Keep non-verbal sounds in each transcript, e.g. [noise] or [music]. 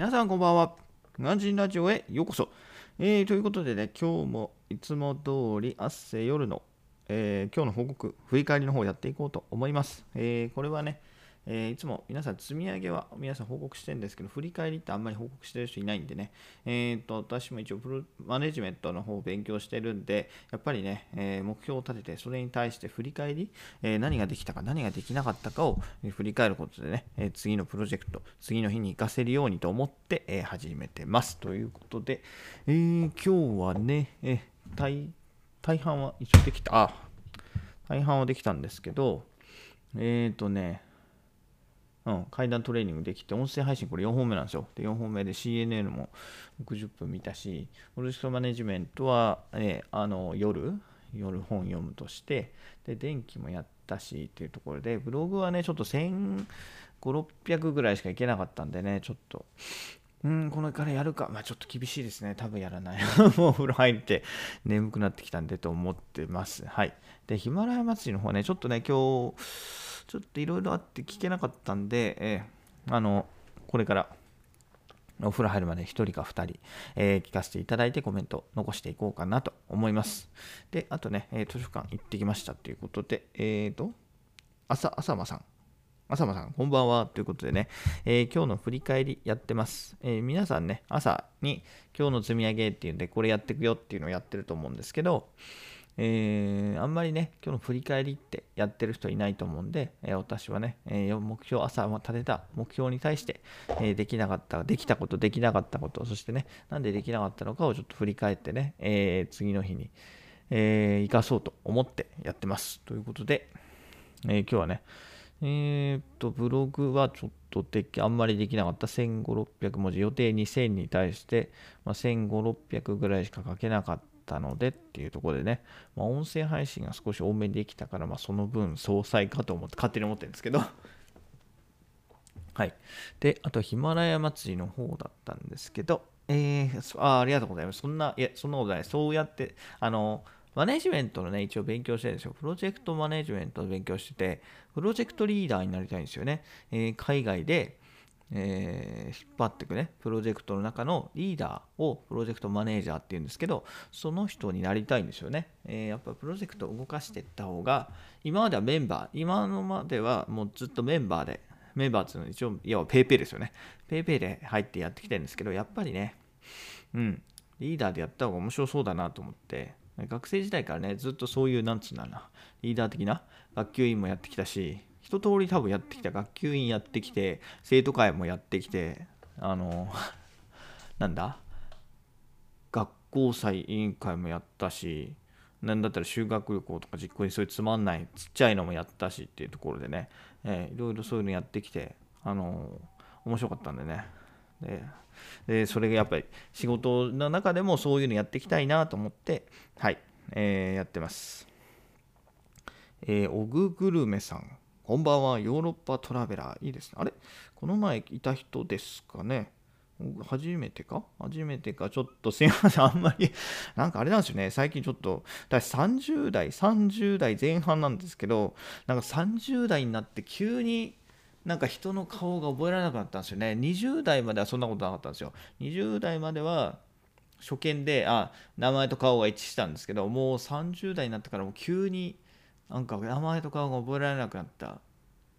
皆さんこんばんは。ガンジンラジオへようこそ。えー、ということでね、今日もいつも通り、あっせ夜の、えー、今日の報告、振り返りの方をやっていこうと思います。えー、これはね、えー、いつも皆さん積み上げは皆さん報告してるんですけど、振り返りってあんまり報告してる人いないんでね、えー、と私も一応プロマネジメントの方を勉強してるんで、やっぱりね、えー、目標を立てて、それに対して振り返り、え何ができたか、何ができなかったかを振り返ることでね、え次のプロジェクト、次の日に活かせるようにと思って、え始めてます。ということで、え今日はね、え大大半は一応できた、あ、大半はできたんですけど、えっ、ー、とね、うん、階段トレーニングできて、音声配信これ4本目なんですよ。で、4本目で CNN も60分見たし、プロジェクトマネジメントは、ね、あの夜、夜本読むとして、で、電気もやったしっていうところで、ブログはね、ちょっと1500、600ぐらいしかいけなかったんでね、ちょっと、うん、これからやるか。まあちょっと厳しいですね。多分やらない。[laughs] もうお風呂入って眠くなってきたんでと思ってます。はい。で、ヒマラヤ祭りの方ね、ちょっとね、今日、ちょっといろいろあって聞けなかったんで、えー、あの、これからお風呂入るまで1人か2人、えー、聞かせていただいてコメント残していこうかなと思います。で、あとね、えー、図書館行ってきましたということで、えっ、ー、と、朝、朝間さん。朝間さん、こんばんは。ということでね、え、今日の振り返りやってます、え、皆さんね、朝に今日の積み上げっていうんで、これやっていくよっていうのをやってると思うんですけど、えー、あんまりね、今日の振り返りってやってる人いないと思うんで、え、私はね、え、目標、朝立てた目標に対して、えできなかった、できたこと、できなかったこと、そしてね、なんでできなかったのかをちょっと振り返ってね、え次の日に、え生かそうと思ってやってます。ということで、え今日はね、えっと、ブログはちょっとでき、あんまりできなかった。1500、600文字、予定2000に対して、まあ、1500、600ぐらいしか書けなかったったのでっていうところでね、まあ、音声配信が少し多めにできたから、まあ、その分総裁かと思って勝手に思ってるんですけどはい。で、あとヒマラヤ祭りの方だったんですけど、えー、あありがとうございます。そんな、いや、そんなことない。そうやって、あの、マネジメントのね、一応勉強してるんですよ。プロジェクトマネジメントを勉強してて、プロジェクトリーダーになりたいんですよね。えー、海外で、えー、引っ張っていくね、プロジェクトの中のリーダーをプロジェクトマネージャーっていうんですけど、その人になりたいんですよね。えー、やっぱプロジェクトを動かしていった方が、今まではメンバー、今のまではもうずっとメンバーで、メンバーっていうのは一応、いわば PayPay ですよね。PayPay で入ってやってきてるんですけど、やっぱりね、うん、リーダーでやった方が面白そうだなと思って、学生時代からね、ずっとそういう、なんつうんだろうな、リーダー的な学級委員もやってきたし、一通り多分やってきた。学級委員やってきて生徒会もやってきてあの [laughs] なんだ？学校祭委員会もやったしなんだったら修学旅行とか実行にそういうつまんないちっちゃいのもやったしっていうところでね、えー、いろいろそういうのやってきてあの面白かったんでね。ででそれがやっぱり仕事の中でもそういうのやっていきたいなと思ってはい、えー、やってます。えー、オググルメさん。こんばんは、ヨーロッパトラベラー。いいですね。あれ？この前いた人ですかね？初めてか？初めてか、ちょっとすいません、あんまり、[laughs] なんかあれなんですよね、最近ちょっと、私30代、30代前半なんですけど、なんか30代になって急になんか人の顔が覚えられなくなったんですよね。20代まではそんなことなかったんですよ。20代までは初見で、あ、名前と顔が一致したんですけど、もう30代になってからもう急に、なんか名前と顔が覚えられなくなった。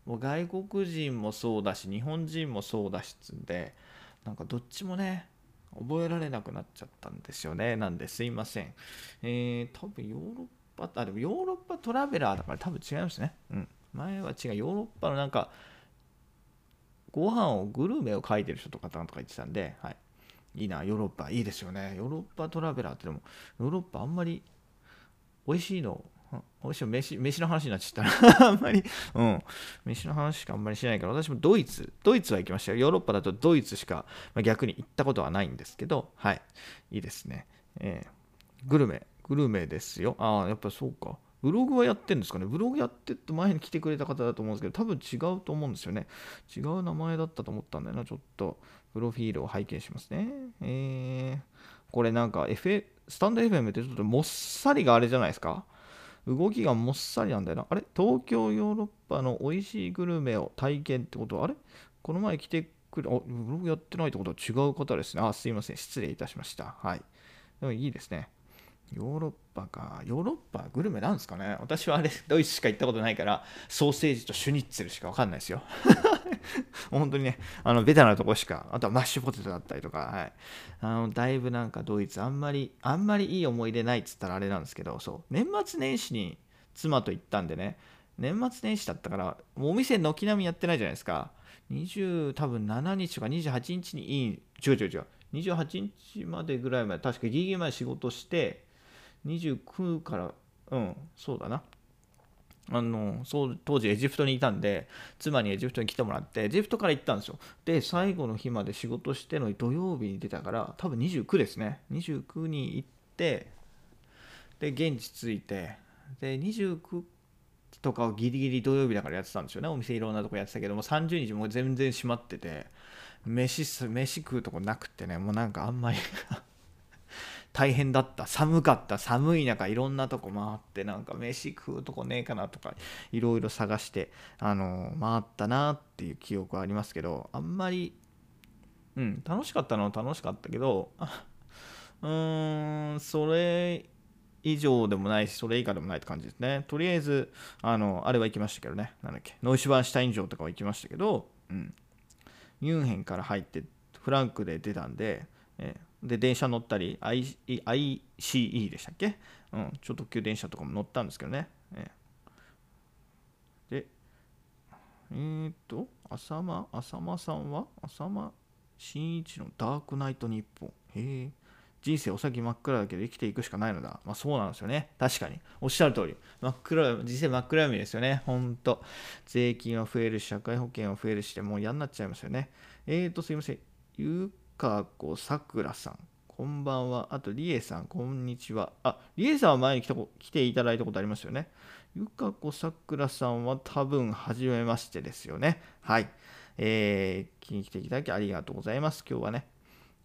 もう外国人もそうだし日本人もそうだしつんでなんかどっちもね覚えられなくなっちゃったんですよね。なんですいません。えー、多分ヨーロッパあでもヨーロッパトラベラーだから多分違いますね。うん。前は違う。ヨーロッパのなんかご飯をグルメを書いてる人とかなんとか言ってたんで、はい、いいなヨーロッパいいですよね。ヨーロッパトラベラーってでもヨーロッパあんまり美味しいの美味しい飯飯の話になっちゃったな [laughs] あんまり、うん。飯の話しかあんまりしないから、私もドイツ、ドイツは行きましたよ。ヨーロッパだとドイツしか、まあ、逆に行ったことはないんですけど、はい。いいですね。えー、グルメ、グルメですよ。ああ、やっぱそうか。ブログはやってんですかねブログやってって前に来てくれた方だと思うんですけど、多分違うと思うんですよね。違う名前だったと思ったんだよな。ちょっと、プロフィールを拝見しますね。えー、これなんか、F、スタンド FM ってちょっともっさりがあれじゃないですか動きがもっさりなんだよな。あれ？東京ヨーロッパの美味しいグルメを体験ってこと？は、あれ？この前来てくれ、あ、ブログやってないってこと？は違う方ですね。あ、すいません。失礼いたしました。はい。でもいいですね。ヨーロッパか。ヨーロッパグルメなんですかね私はあれ、ドイツしか行ったことないから、ソーセージとシュニッツェルしかわかんないですよ。[laughs] 本当にね、あのベタなとこしか、あとはマッシュポテトだったりとか、はい。あの、だいぶなんかドイツ、あんまり、あんまりいい思い出ないっつったらあれなんですけど、そう、年末年始に妻と行ったんでね、年末年始だったから、お店軒並みやってないじゃないですか。20多分7日とか28日にいい違う違う違う28日までぐらいまで確かギリギリまで仕事して29からうんそうだな。あのそう当時エジプトにいたんで妻にエジプトに来てもらってエジプトから行ったんですよ。で最後の日まで仕事しての土曜日に出たから多分29ですね。29に行ってで現地着いてで29とかをギリギリ土曜日だからやってたんですよね。お店いろんなとこやってたけども30日もう全然閉まってて飯す飯食うとこなくってねもうなんかあんまり [laughs] 大変だった。寒かった。寒い中いろんなとこ回ってなんか飯食うとこねえかなとかいろいろ探してあの回ったなっていう記憶はありますけどあんまりうん楽しかったのは楽しかったけど [laughs] うーんそれ以上でもないしそれ以下でもないって感じですね。とりあえずあのあれは行きましたけどね。なんだっけノイシュバンシュタイン城とかは行きましたけど、うん、ミュンヘンから入ってフランクで出たんで、え。で電車乗ったり ICE でしたっけ、うん、超特急電車とかも乗ったんですけどね、えでえー、っと浅間浅間さんは？浅間真一のダークナイト日本へえ人生お先真っ暗だけど生きていくしかないのだ。まあそうなんですよね。確かに。おっしゃる通り。真っ暗、人生真っ暗闇ですよね。ほんと。税金は増えるし、社会保険は増えるしで、もう嫌になっちゃいますよね。えーと、すいません。ゆかこさくらさん。こんばんは。あと、りえさん、こんにちは。あ、りえさんは前に来たこ来ていただいたことありますよね。ゆかこさくらさんは多分、はじめましてですよね。はい。えー、気に来ていただきありがとうございます。今日はね。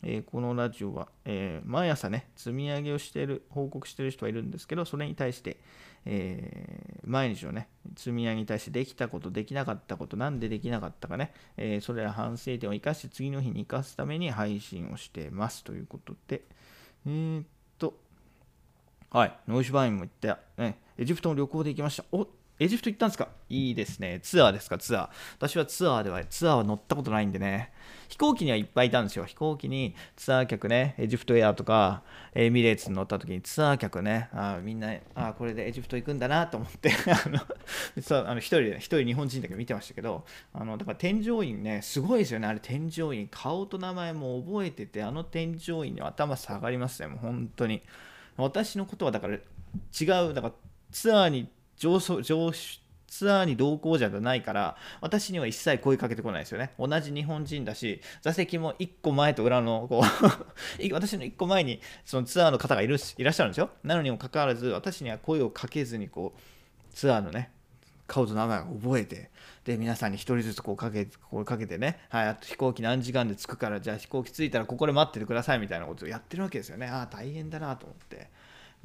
えーこのラジオは、えー毎朝ね、積み上げをしている、報告している人はいるんですけど、それに対して、えー毎日のね、積み上げに対してできたこと、できなかったこと、なんでできなかったかね、えそれら反省点を生かして次の日に生かすために配信をしていますということで、えーっと、はい、ノイシュバインも行って、ね、エジプトの旅行で行きました。おエジプト行ったんですか？いいですね。ツアーですか、ツアー。私はツアーでは、ツアーは乗ったことないんでね。飛行機にはいっぱいいたんですよ。飛行機にツアー客ね、エジプトエアとか、エミレーツに乗った時にツアー客ね、あみんな、あこれでエジプト行くんだなと思って、[laughs] あの、実はあの一人で、一人日本人だけ見てましたけど、あの、だから添乗員ね、すごいですよね。あれ添乗員、顔と名前も覚えてて、あの添乗員に頭下がりますね、もう本当に。私のことはだから違う、だからツアーに上層上ツアーに同行者じゃないから私には一切声かけてこないですよね。同じ日本人だし座席も1個前と裏のこう [laughs] 私の1個前にそのツアーの方がいるいらっしゃるんですよ。なのにもかかわらず私には声をかけずにこうツアーのね顔と名前を覚えてで皆さんに一人ずつこうかけこうかけてね、はい、あと飛行機何時間で着くからじゃあ飛行機着いたらここで待っててくださいみたいなことをやってるわけですよね。ああ大変だなと思って。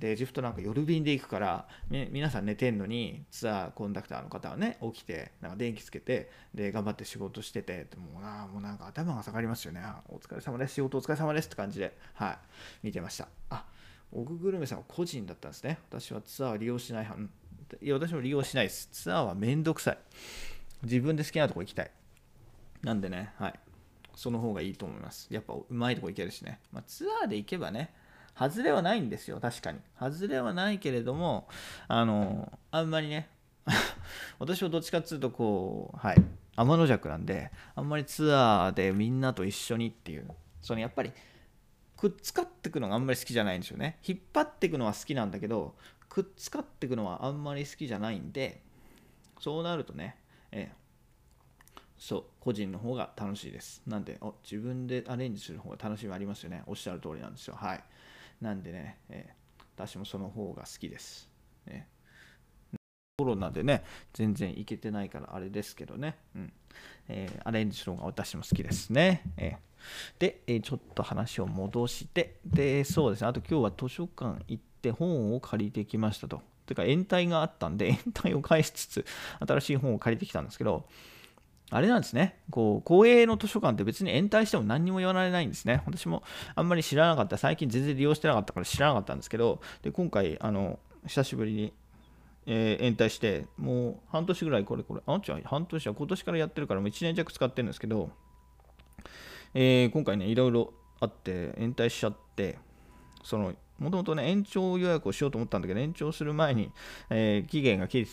でエジプトなんか夜便で行くから皆さん寝てんのにツアーコンダクターの方はね起きてなんか電気つけてで頑張って仕事しててもうあもうなんか頭が下がりますよね。お疲れ様です。仕事お疲れ様ですって感じではい。見てました。あオググルメさんは個人だったんですね。私はツアーは利用しない。派うん。いや私も利用しないです。ツアーはめんどくさい。自分で好きなとこ行きたい。なんでねはい。その方がいいと思います。やっぱうまいとこ行けるしね、まあ、ツアーで行けばね外れはないんですよ確かに。外れはないけれどもあのあんまりね [laughs] 私はどっちかっていうとこうはい天の弱なんであんまりツアーでみんなと一緒にっていうそのやっぱりくっつかってくのがあんまり好きじゃないんですよね。引っ張ってくのは好きなんだけどくっつかってくのはあんまり好きじゃないんでそうなるとね、ええそう個人の方が楽しいです。なんで自分でアレンジする方が楽しみありますよね。おっしゃる通りなんですよ。はい。なんでね、ええ私もその方が好きです、ね、コロナでね全然いけてないからあれですけどね、うん。えーアレンジする方が私も好きですね、えー。で、えーちょっと話を戻して。でそうですね。あと今日は図書館行って本を借りてきましたと。てか延滞があったんで [laughs] 延滞を返しつつ新しい本を借りてきたんですけどあれなんですね、こう公営の図書館って別に延滞しても何にも言われないんですね。私もあんまり知らなかった、最近全然利用してなかったから知らなかったんですけど、で今回、あの久しぶりに、えー、延滞して、もう半年ぐらいこれこれ、あんちゃん半年は今年からやってるからもう1年弱使ってるんですけど、えー、今回ね、いろいろあって延滞しちゃって、そのもともとね、延長予約をしようと思ったんだけど、延長する前に、えー、期限が来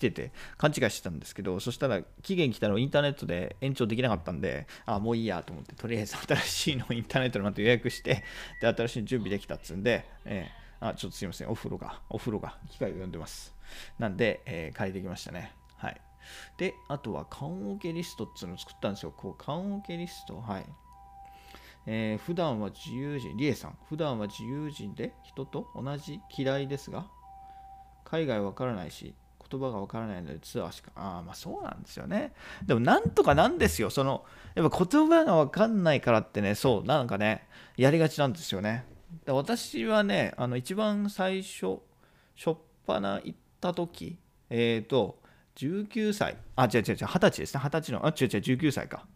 てて、勘違いしてたんですけど、そしたら期限来たらインターネットで延長できなかったんで、あ、もういいやと思って、とりあえず新しいのをインターネットでまた予約して、で、新しいの準備できたっつうんで、えー、あ、ちょっとすいません、お風呂が、お風呂が、機械が呼んでます。なんで、えー、借りてきましたね。はい。で、あとは、缶オケリストっていうのを作ったんですよ。こう、缶オケリスト、はい。えー、普段は自由人、リエさん、普段は自由人で人と同じ嫌いですが、海外わからないし、言葉がわからないのでツアーしか、ああ、まあそうなんですよね。でもなんとかなんですよ。その、やっぱ言葉がわかんないからってね、そう、なんかね、やりがちなんですよね。で私はね、あの一番最初、しょっぱな行った時、えっ、ー、と、19歳、あ、違う違う違う、20歳ですね、20歳の、あ、違う違う、19歳か。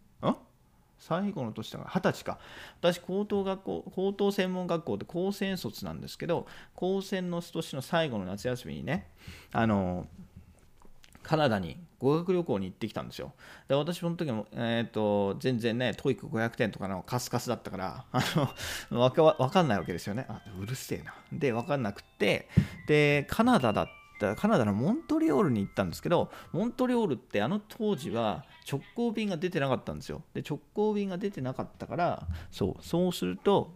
最後の年だから二十歳か私高等学校高等専門学校で高専卒なんですけど高専の年の最後の夏休みにねあのカナダに語学旅行に行ってきたんですよ。で私その時も、えーと、全然ね、 TOEIC500点とかのカスカスだったから、あのわかわかんないわけですよね。あうるせえな。で、わかんなくって、で、カナダだったカナダのモントリオールに行ったんですけど、モントリオールってあの当時は直行便が出てなかったんですよ。で、直行便が出てなかったから、そう、そうすると、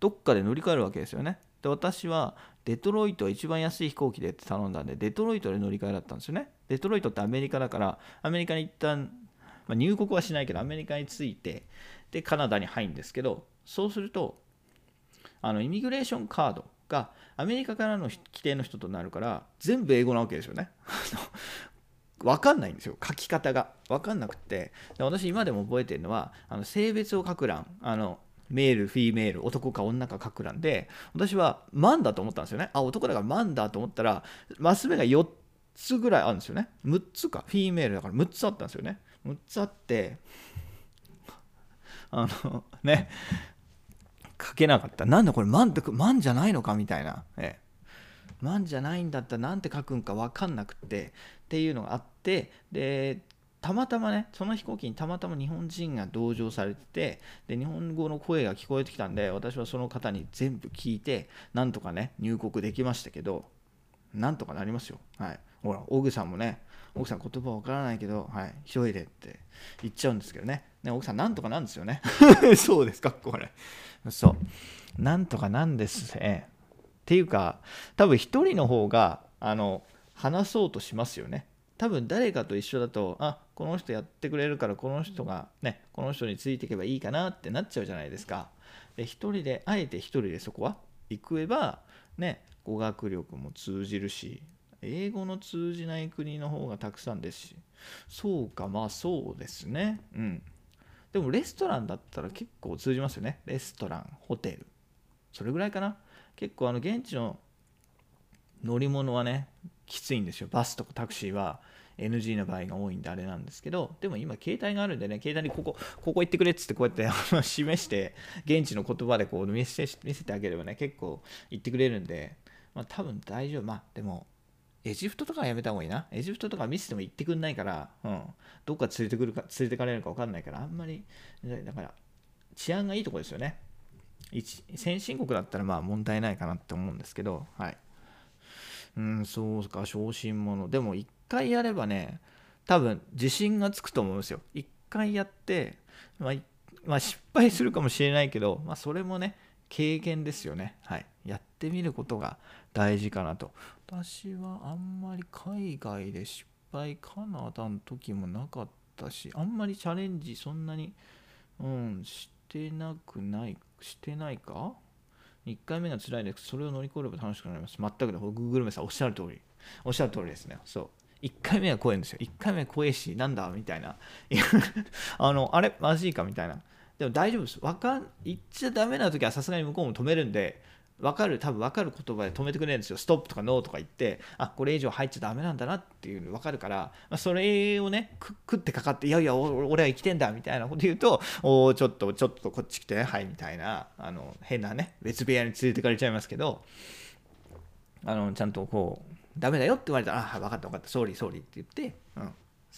どっかで乗り換えるわけですよね。で、私はデトロイト一番安い飛行機でって頼んだんで、デトロイトで乗り換えだったんですよね。デトロイトってアメリカだから、アメリカに一旦、まあ、入国はしないけど、アメリカに着いて、で、カナダに入るんですけど、そうすると、あのイミグレーションカードがアメリカからの規定の人となるから全部英語なわけですよね。[laughs] 分かんないんですよ書き方が分かんなくて私今でも覚えてるのはあの性別を書く欄あのメール、フィーメール、男か女か書く欄で、私はマンだと思ったんですよね。あ、男だからマンだと思ったら、マス目が4つぐらいあるんですよね。6つか。フィーメールだから6つあったんですよね。6つあって、あの、ね、書けなかった。なんだこれ、マンって、マンじゃないのかみたいな。ええ。マンじゃないんだったらなんて書くんか分かんなくてっていうのがあってでたまたまねその飛行機にたまたま日本人が同乗されててで日本語の声が聞こえてきたんで私はその方に全部聞いてなんとかね入国できましたけどなんとかなりますよはいほらオグさんもね奥さん言葉わからないけど、はい、急いでって言っちゃうんですけどね。ね奥さん、なんとかなんですよね。[laughs] そうですか、これ。そう。なんとかなんですね。っていうか、多分一人の方が、あの、話そうとしますよね。多分誰かと一緒だと、あこの人やってくれるから、この人がね、この人についていけばいいかなってなっちゃうじゃないですか。で、一人で、あえて一人でそこは行くば、ね、語学力も通じるし、英語の通じない国の方がたくさんですし、そうか、まあそうですね。うん。でもレストランだったら結構通じますよね。レストラン、ホテル。それぐらいかな。結構あの現地の乗り物はね、きついんですよ。バスとかタクシーは NG の場合が多いんであれなんですけど、でも今携帯があるんでね、携帯にここ、ここ行ってくれっつってこうやって示して、現地の言葉でこう見せ見せてあげればね、結構言ってくれるんで、まあ多分大丈夫。まあでも、エジプトとかはやめた方がいいな。エジプトとか見せても行ってくんないから、うん、どっか連れてくるか、連れてかれるか分かんないから、あんまり、だから、治安がいいとこですよね。先進国だったらまあ問題ないかなって思うんですけど、はい。うん、そうか、小心者。でも、一回やればね、多分、自信がつくと思うんですよ。一回やって、まあ、まあ、失敗するかもしれないけど、まあ、それもね、経験ですよね。はい。やってみることが大事かなと。私はあんまり海外で失敗カナダの時もなかったし、あんまりチャレンジそんなに、うん、してなくない、してないか ?1 回目が辛いです。それを乗り越えれば楽しくなります。全くで、Google メさんおっしゃる通り。おっしゃる通りですね。そう。1回目は怖いんですよ。1回目は怖いし、なんだ？みたいな。[laughs] あの、あれ？まずいか？みたいな。でも大丈夫です。わかん、言っちゃダメな時はさすがに向こうも止めるんで、分かる多分分かる言葉で止めてくれるんですよ。ストップとかノーとか言ってあこれ以上入っちゃダメなんだなっていうの分かるから、まあ、それをね食ってかかっていやいや俺は生きてんだみたいなこと言うと [laughs] おちょっとちょっとこっち来てはいみたいなあの変なね別部屋に連れてかれちゃいますけどあのちゃんとこうダメだよって言われたらあ分かった分かったソーリーソーリーって言って、うん、引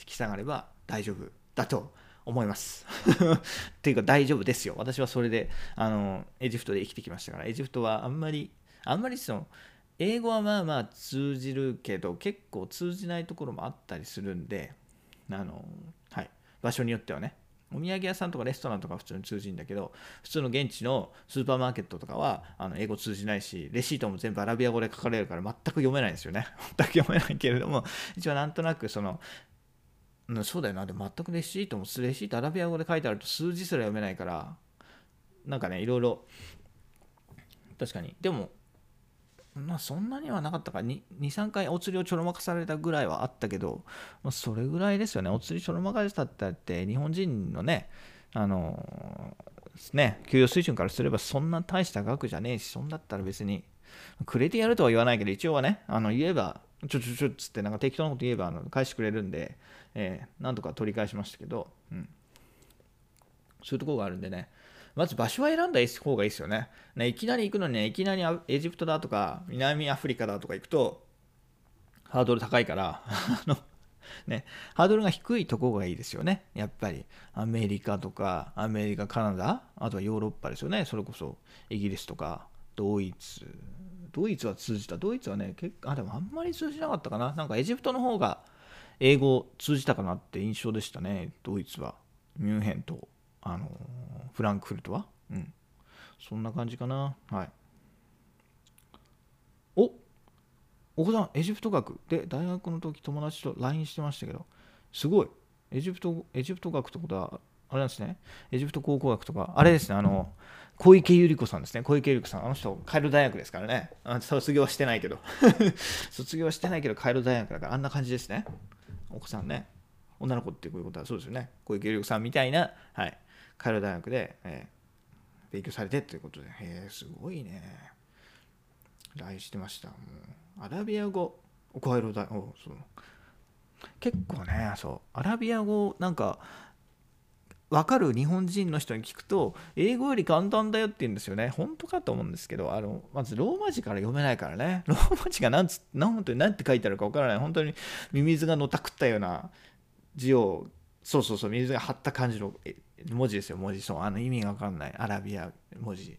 き下がれば大丈夫だと。思います。[laughs] っていうか大丈夫ですよ。私はそれであのエジプトで生きてきましたから、エジプトはあんまり、あんまりその、英語はまあまあ通じるけど、結構通じないところもあったりするんで、あの、はい、場所によってはね、お土産屋さんとかレストランとか普通に通じるんだけど、普通の現地のスーパーマーケットとかはあの英語通じないし、レシートも全部アラビア語で書かれるから全く読めないんですよね。[laughs] 全く読めないけれども、一応なんとなくそのうん、そうだよな。で全くレシートも、レシートアラビア語で書いてあると数字すら読めないから、なんかね、いろいろ、確かに。でも、まあそんなにはなかったか、2、3回お釣りをちょろまかされたぐらいはあったけど、まあ、それぐらいですよね。お釣りちょろまかしたって、日本人のね、あのー、ね、給与水準からすればそんな大した額じゃねえし、そんだったら別に、くれてやるとは言わないけど、一応はね、あの言えば、ちょちょちょっつってなんか適当なこと言えばあの返してくれるんで、えー、なんとか取り返しましたけど、うん、そういうところがあるんでね、まず場所は選んだ方がいいですよね。ねいきなり行くのに、ね、いきなりエジプトだとか、南アフリカだとか行くと、ハードル高いから、[laughs] あの、ね、ハードルが低いところがいいですよね。やっぱり。アメリカとか、アメリカ、カナダ、あとはヨーロッパですよね。それこそ、イギリスとか、ドイツ、ドイツは通じた。ドイツはね、結構、あ、でもあんまり通じなかったかな。なんかエジプトの方が英語通じたかなって印象でしたね、ドイツは。ミュンヘンと、あのフランクフルトは。うん。そんな感じかな。はい。おお子さん、エジプト学で大学の時友達と LINE してましたけど、すごい。エジプト、エジプト学ってことは、あれなんですね。エジプト考古学とか、あれですね、あの、小池百合子さんですね。小池百合子さん。あの人、カイロ大学ですからね。卒業はしてないけど。[laughs] 卒業はしてないけど、カイロ大学だから、あんな感じですね。お子さんね。女の子ってこういうことはそうですよね。小池百合子さんみたいな、はい、カイロ大学で、えー、勉強されてということで、へえ、すごいね。来してました。もうアラビア語、カイロ大学、結構ね、そう、アラビア語、なんか、分かる日本人の人に聞くと英語より簡単だよって言うんですよね。本当かと思うんですけどあのまずローマ字から読めないからね。[laughs] ローマ字が何つ何て何て書いてあるか分からない。本当にミミズがのたくったような字をそうそうそうミミズが張った感じの文字ですよ。文字そう。あの意味が分かんない。アラビア文字。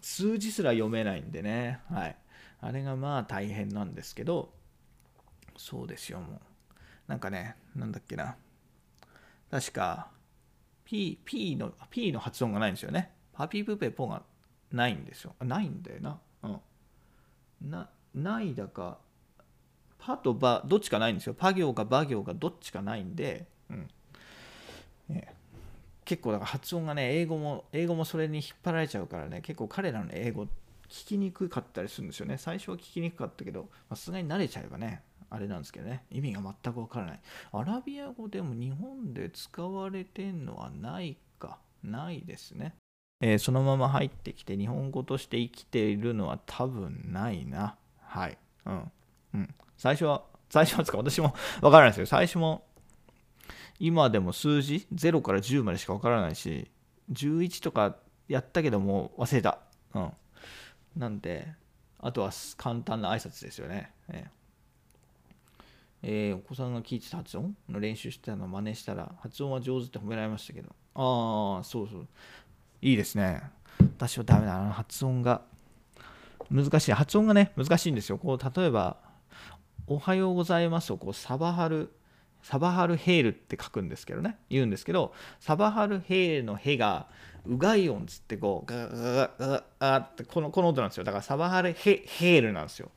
数字すら読めないんでね。はい。あれがまあ大変なんですけどそうですよもう。なんかねなんだっけな。確か P, P の、P の発音がないんですよね。パピープペポがないんですよ。ないんだよな。うん。な、ないだか、パとバ、どっちかないんですよ。パ行かバ行かどっちかないんで、うん。ね、結構だから発音がね、英語も、英語もそれに引っ張られちゃうからね、結構彼らの英語聞きにくかったりするんですよね。最初は聞きにくかったけど、さすがに慣れちゃえばね、あれなんですけどね、意味が全くわからない。アラビア語でも日本で使われてんのはないか、ないですね。えー、そのまま入ってきて日本語として生きているのは多分ないな。はい。うん。うん。最初は、最初はですか私も [laughs] わからないですよ。最初も、今でも数字0から10までしかわからないし、11とかやったけども忘れた。うん。なんで、あとは簡単な挨拶ですよね。えーえー、お子さんが聞いてた発音の練習してたのを真似したら、発音は上手って褒められましたけど、ああ、そうそう。いいですね。私はダメだな。発音が難しい。発音がね、難しいんですよ。こう、例えば、おはようございますをこうサバハル、サバハルヘールって書くんですけどね、言うんですけど、サバハルヘールのヘが、うがい音つってこう、ガガガガガガってこのこの音なんですよ。だからサバハルヘヘールなんですよ。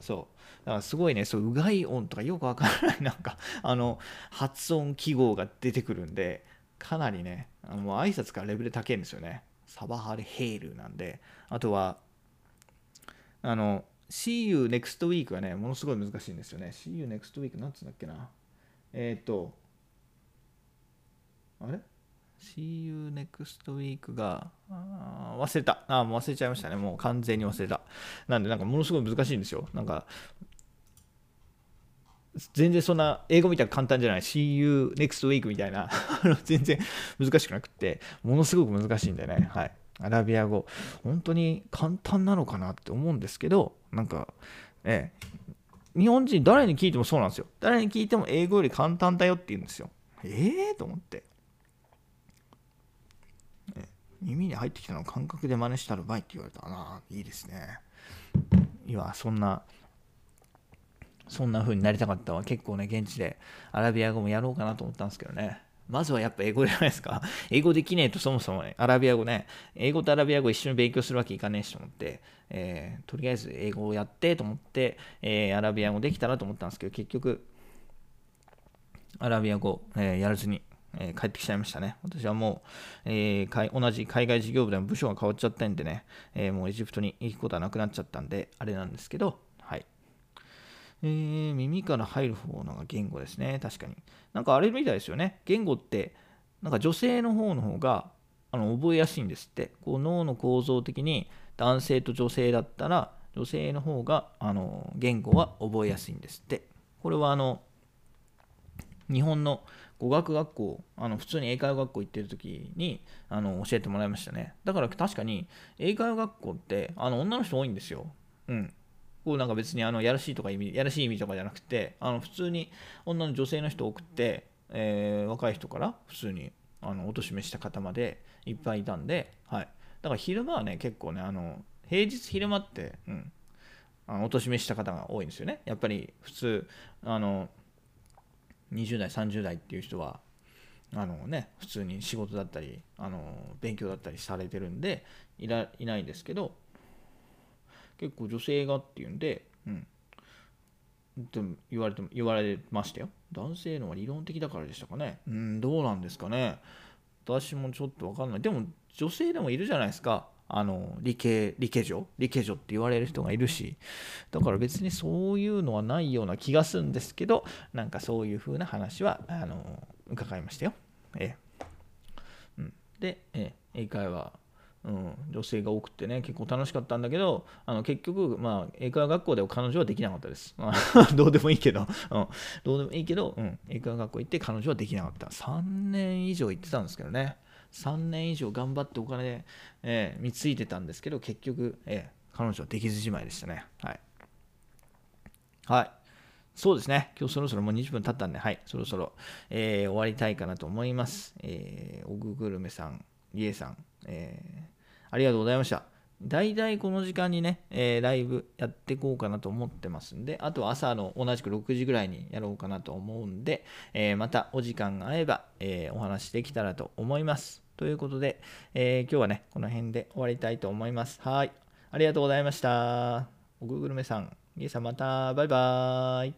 そう。だからすごいね、そう、うがい音とかよくわからない、なんか、あの、発音記号が出てくるんで、かなりね、あのもう挨拶からレベル高いんですよね。サバハルヘイルなんで、あとは、あの、See you next week はね、ものすごい難しいんですよね。See you next week なんつうんだっけな。えっ、と、あれ？?See you next week が、忘れた。あ、もう忘れちゃいましたね。もう完全に忘れた。なんで、なんかものすごい難しいんですよ。なんか、全然そんな英語みたいな簡単じゃない See you next week みたいな全然難しくなくってものすごく難しいんでねはいアラビア語本当に簡単なのかなって思うんですけどなんかええ日本人誰に聞いてもそうなんですよ誰に聞いても英語より簡単だよって言うんですよええ？ー、と思って、耳に入ってきたのを感覚で真似したらばいって言われたないいですねいやそんなそんな風になりたかったわ。結構ね、現地でアラビア語もやろうかなと思ったんですけどね。まずはやっぱ英語じゃないですか。[laughs] 英語できねえとそもそもね、アラビア語ね、英語とアラビア語一緒に勉強するわけいかねえしと思って、えー、とりあえず英語をやってと思って、えー、アラビア語できたらと思ったんですけど、結局、アラビア語、えー、やらずに、えー、帰ってきちゃいましたね。私はもう、えー、同じ海外事業部でも部署が変わっちゃったんでね、えー、もうエジプトに行くことはなくなっちゃったんで、あれなんですけど、はいえー、耳から入る方のが言語ですね。確かに。なんかあれみたいですよね。言語って、なんか女性の方の方があの覚えやすいんですって。こう脳の構造的に男性と女性だったら、女性の方があの言語は覚えやすいんですって。これはあの日本の語学学校、あの普通に英会話学校行ってる時にあの教えてもらいましたね。だから確かに英会話学校ってあの女の人多いんですよ。うん。こうなんか別にあのやらしいとか意味やらしい意味とかじゃなくてあの普通に女の女性の人を送って、えー、若い人から普通にあのお年めした方までいっぱいいたんで、はい、だから昼間はね結構ねあの平日昼間って、うん、あのお年めした方が多いんですよねやっぱり普通あの20代30代っていう人はあのね普通に仕事だったりあの勉強だったりされてるんでいらいないんですけど結構女性がっていうんで、うん。でも言われて言われましたよ。男性のは理論的だからでしたかね。うん、どうなんですかね。私もちょっと分かんない。でも女性でもいるじゃないですか。あの理系理系女理系女って言われる人がいるしだから別にそういうのはないような気がするんですけどなんかそういう風な話はあの伺いましたよ。えうん、で、え英会話。うん、女性が多くてね結構楽しかったんだけどあの結局、まあ、英会話学校では彼女はできなかったです。[laughs] どうでもいいけど、うん、どうでもいいけど、うん、英会話学校行って彼女はできなかった。3年以上行ってたんですけどね。3年以上頑張ってお金で、えー、貢いてたんですけど結局、えー、彼女はできずじまいでしたねはい、はいそうですね。今日そろそろもう20分経ったんで、はい、そろそろ、えー、終わりたいかなと思います。えー、オググルメさん、リエさん、えー、ありがとうございました。大体この時間にね、えー、ライブやっていこうかなと思ってますんで、あとは朝の同じく6時ぐらいにやろうかなと思うんで、えー、またお時間が合えば、えー、お話できたらと思います。ということで、え今日はね、この辺で終わりたいと思います。はい。ありがとうございました。おぐぐるめさん、ゲイさんまた、バイバーイ。